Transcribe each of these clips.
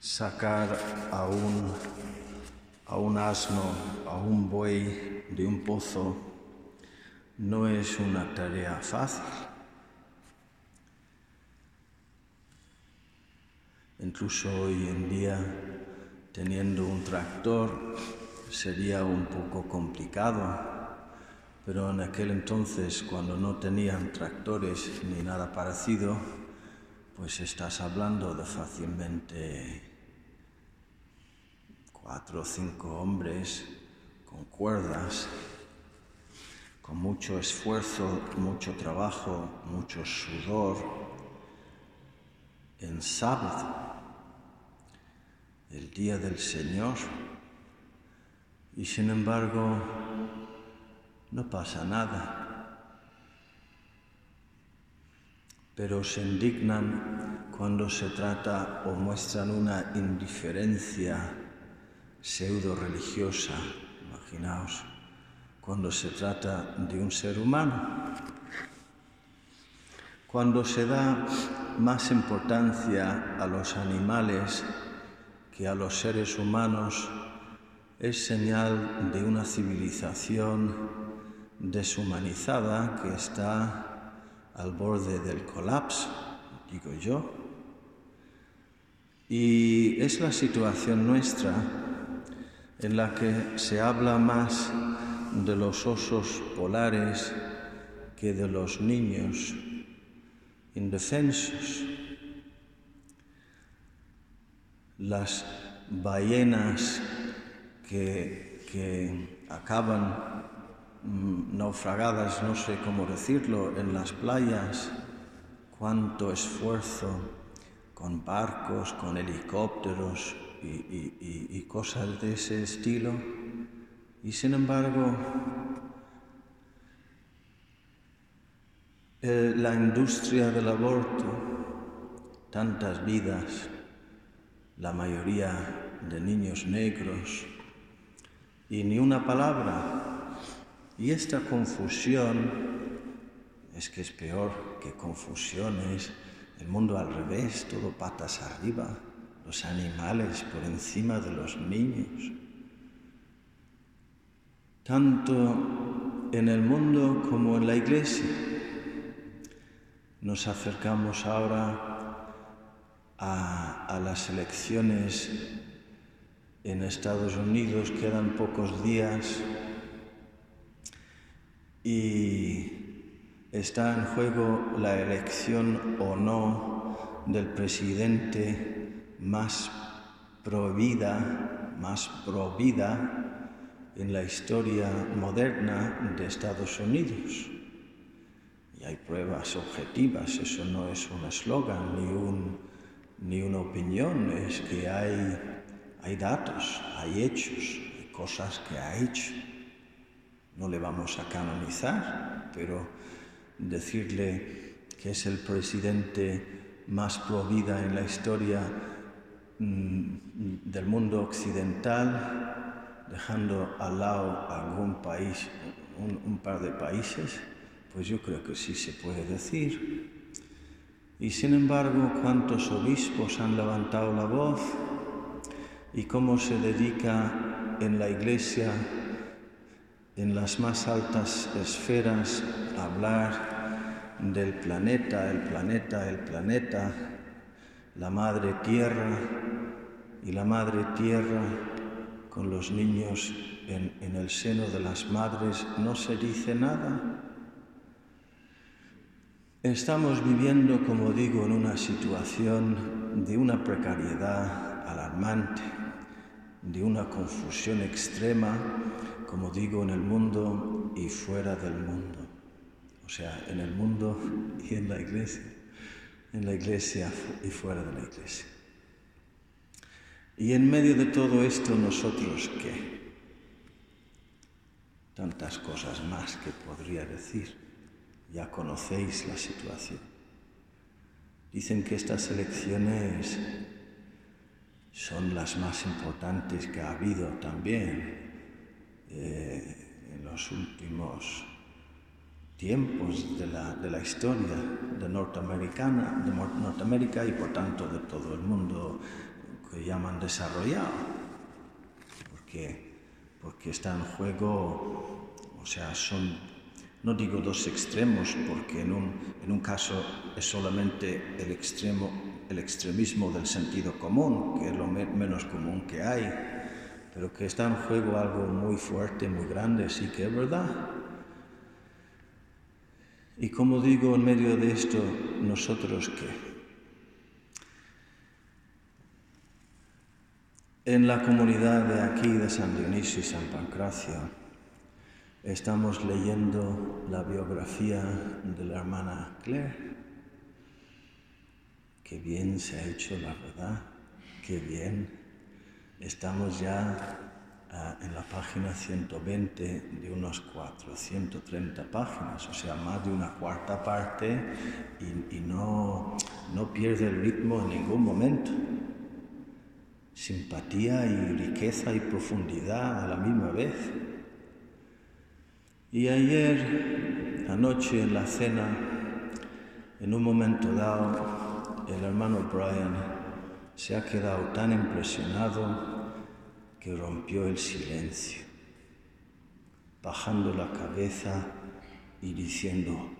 sacar a un, a un asno, a un buey de un pozo, no es una tarea fácil. Incluso hoy en día, teniendo un tractor, sería un poco complicado pero en aquel entonces, cuando no tenían tractores ni nada parecido, pues estás hablando de fácilmente cuatro o cinco hombres con cuerdas, con mucho esfuerzo, mucho trabajo, mucho sudor, en sábado, el día del Señor, y sin embargo no pasa nada. Pero se indignan cuando se trata o muestran una indiferencia pseudo religiosa, imaginaos, cuando se trata de un ser humano. Cuando se da más importancia a los animales que a los seres humanos, es señal de una civilización deshumanizada que está al borde del colapso, digo yo. Y es la situación nuestra en la que se habla más de los osos polares que de los niños indefensos. Las ballenas que, que acaban Mm, naufragadas, no sé cómo decirlo, en las playas, cuánto esfuerzo con barcos, con helicópteros y, cosas de ese estilo. Y sin embargo, eh, la industria del aborto, tantas vidas, la mayoría de niños negros, y ni una palabra y esta confusión es que es peor que confusiones, el mundo al revés, todo patas arriba, los animales por encima de los niños. Tanto en el mundo como en la iglesia. Nos acercamos ahora a, las elecciones en Estados Unidos, quedan pocos días y está en juego la elección o no del presidente más provida, más provida en la historia moderna de Estados Unidos. Y hay pruebas objetivas, eso no es un eslogan ni, un, ni una opinión, es que hay, hay datos, hay hechos, hay cosas que ha hecho no le vamos a canonizar, pero decirle que es el presidente más provida en la historia del mundo occidental, dejando al lado algún país, un, un par de países, pues yo creo que sí se puede decir. Y sin embargo, ¿cuántos obispos han levantado la voz? ¿Y cómo se dedica en la iglesia en las más altas esferas hablar del planeta, el planeta, el planeta, la madre tierra y la madre tierra con los niños en, el seno de las madres no se dice nada. Estamos viviendo, como digo, en una situación de una precariedad alarmante, de una confusión extrema como digo, en el mundo y fuera del mundo. O sea, en el mundo y en la iglesia. En la iglesia y fuera de la iglesia. Y en medio de todo esto, nosotros qué? Tantas cosas más que podría decir. Ya conocéis la situación. Dicen que estas elecciones son las más importantes que ha habido también eh, en los últimos tiempos de la, de la historia de, norteamericana, de Norteamérica y por tanto de todo el mundo que, han desarrollado, porque, porque está en juego, o sea, son, no digo dos extremos, porque en un, en un caso es solamente el extremo, el extremismo del sentido común, que es lo menos común que hay, pero que está en juego algo muy fuerte, muy grande, sí que es verdad. Y como digo, en medio de esto, nosotros qué? En la comunidad de aquí de San Dionisio y San Pancracio estamos leyendo la biografía de la hermana Claire. Qué bien se ha hecho, la verdad, qué bien. Estamos ya ah, en la página 120 de unos 430 páginas, o sea, más de una cuarta parte y, y no, no pierde el ritmo en ningún momento simpatía y riqueza y profundidad a la misma vez. Y ayer, anoche en la cena, en un momento dado, el hermano Brian se ha quedado tan impresionado que rompió el silencio, bajando la cabeza y diciendo,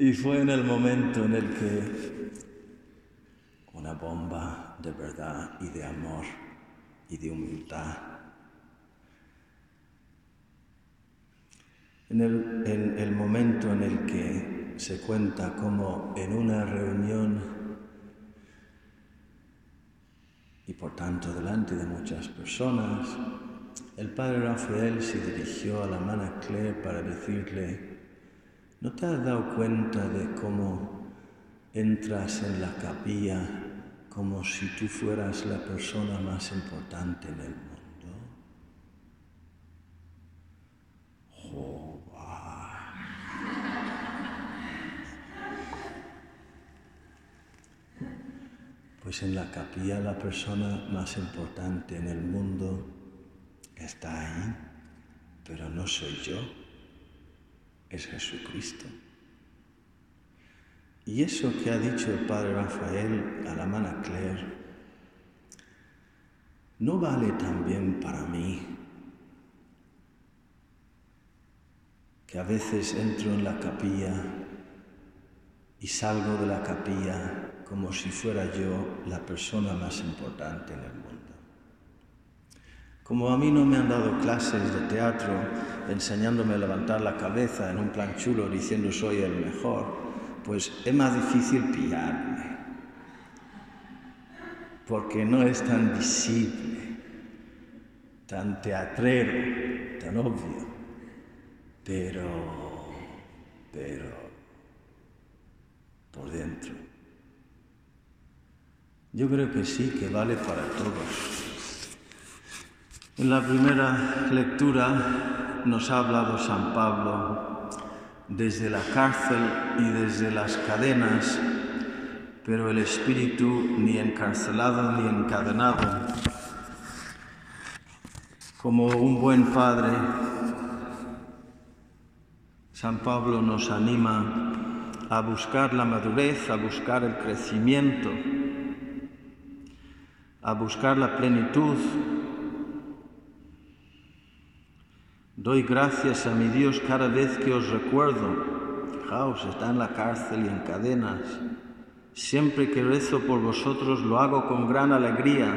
Y fue en el momento en el que una bomba de verdad y de amor y de humildad. En el, el momento en el que se cuenta como en una reunión y por tanto delante de muchas personas, el padre Rafael se dirigió a la mano Claire para decirle, ¿No te has dado cuenta de cómo entras en la capilla como si tú fueras la persona más importante en el mundo? Pues en la capilla la persona más importante en el mundo está ahí, pero no soy yo es Jesucristo. Y eso que ha dicho el Padre Rafael a la mana Claire, ¿no vale también para mí? Que a veces entro en la capilla y salgo de la capilla como si fuera yo la persona más importante en el mundo. Como a mí no me han dado clases de teatro enseñándome a levantar la cabeza en un plan chulo diciendo soy el mejor, pues es más difícil pillarme, porque no es tan visible, tan teatrero, tan obvio, pero, pero, por dentro. Yo creo que sí, que vale para todos. En la primera lectura nos ha hablado San Pablo desde la cárcel y desde las cadenas, pero el espíritu ni encarcelado ni encadenado. Como un buen padre, San Pablo nos anima a buscar la madurez, a buscar el crecimiento, a buscar la plenitud Doy gracias a mi Dios cada vez que os recuerdo. Fijaos, está en la cárcel y en cadenas. Siempre que rezo por vosotros lo hago con gran alegría.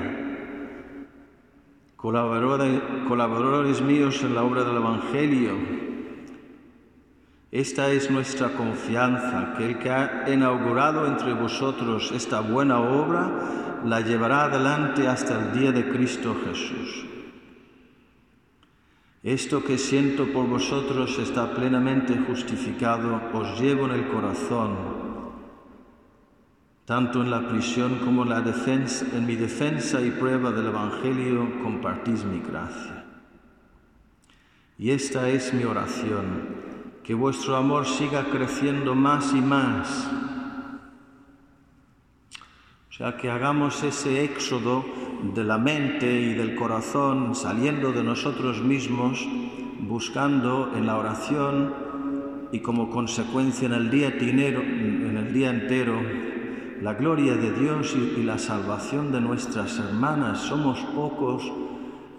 Colaboradores míos en la obra del Evangelio. Esta es nuestra confianza, que el que ha inaugurado entre vosotros esta buena obra la llevará adelante hasta el día de Cristo Jesús. Esto que siento por vosotros está plenamente justificado, os llevo en el corazón, tanto en la prisión como en, la defensa, en mi defensa y prueba del Evangelio compartís mi gracia. Y esta es mi oración, que vuestro amor siga creciendo más y más. O sea, que hagamos ese éxodo de la mente y del corazón, saliendo de nosotros mismos, buscando en la oración y como consecuencia en el día, en el día entero la gloria de Dios y la salvación de nuestras hermanas. Somos pocos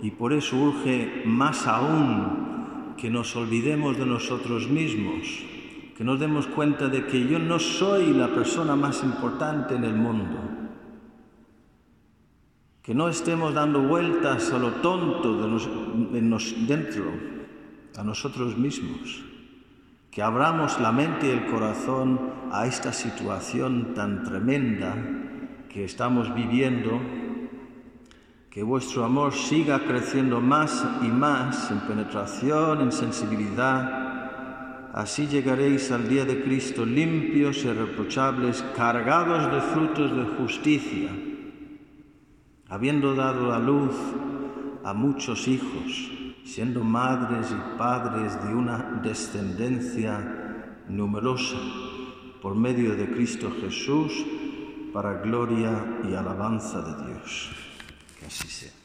y por eso urge más aún que nos olvidemos de nosotros mismos, que nos demos cuenta de que yo no soy la persona más importante en el mundo, que no estemos dando vueltas a lo tonto de dentro, a nosotros mismos que abramos la mente y el corazón a esta situación tan tremenda que estamos viviendo, que vuestro amor siga creciendo más y más en penetración, en sensibilidad. Así llegaréis al día de Cristo limpios y irreprochables, cargados de frutos de justicia, habiendo dado a luz a muchos hijos siendo madres y padres de una descendencia numerosa por medio de Cristo Jesús, para gloria y alabanza de Dios. Que así sea.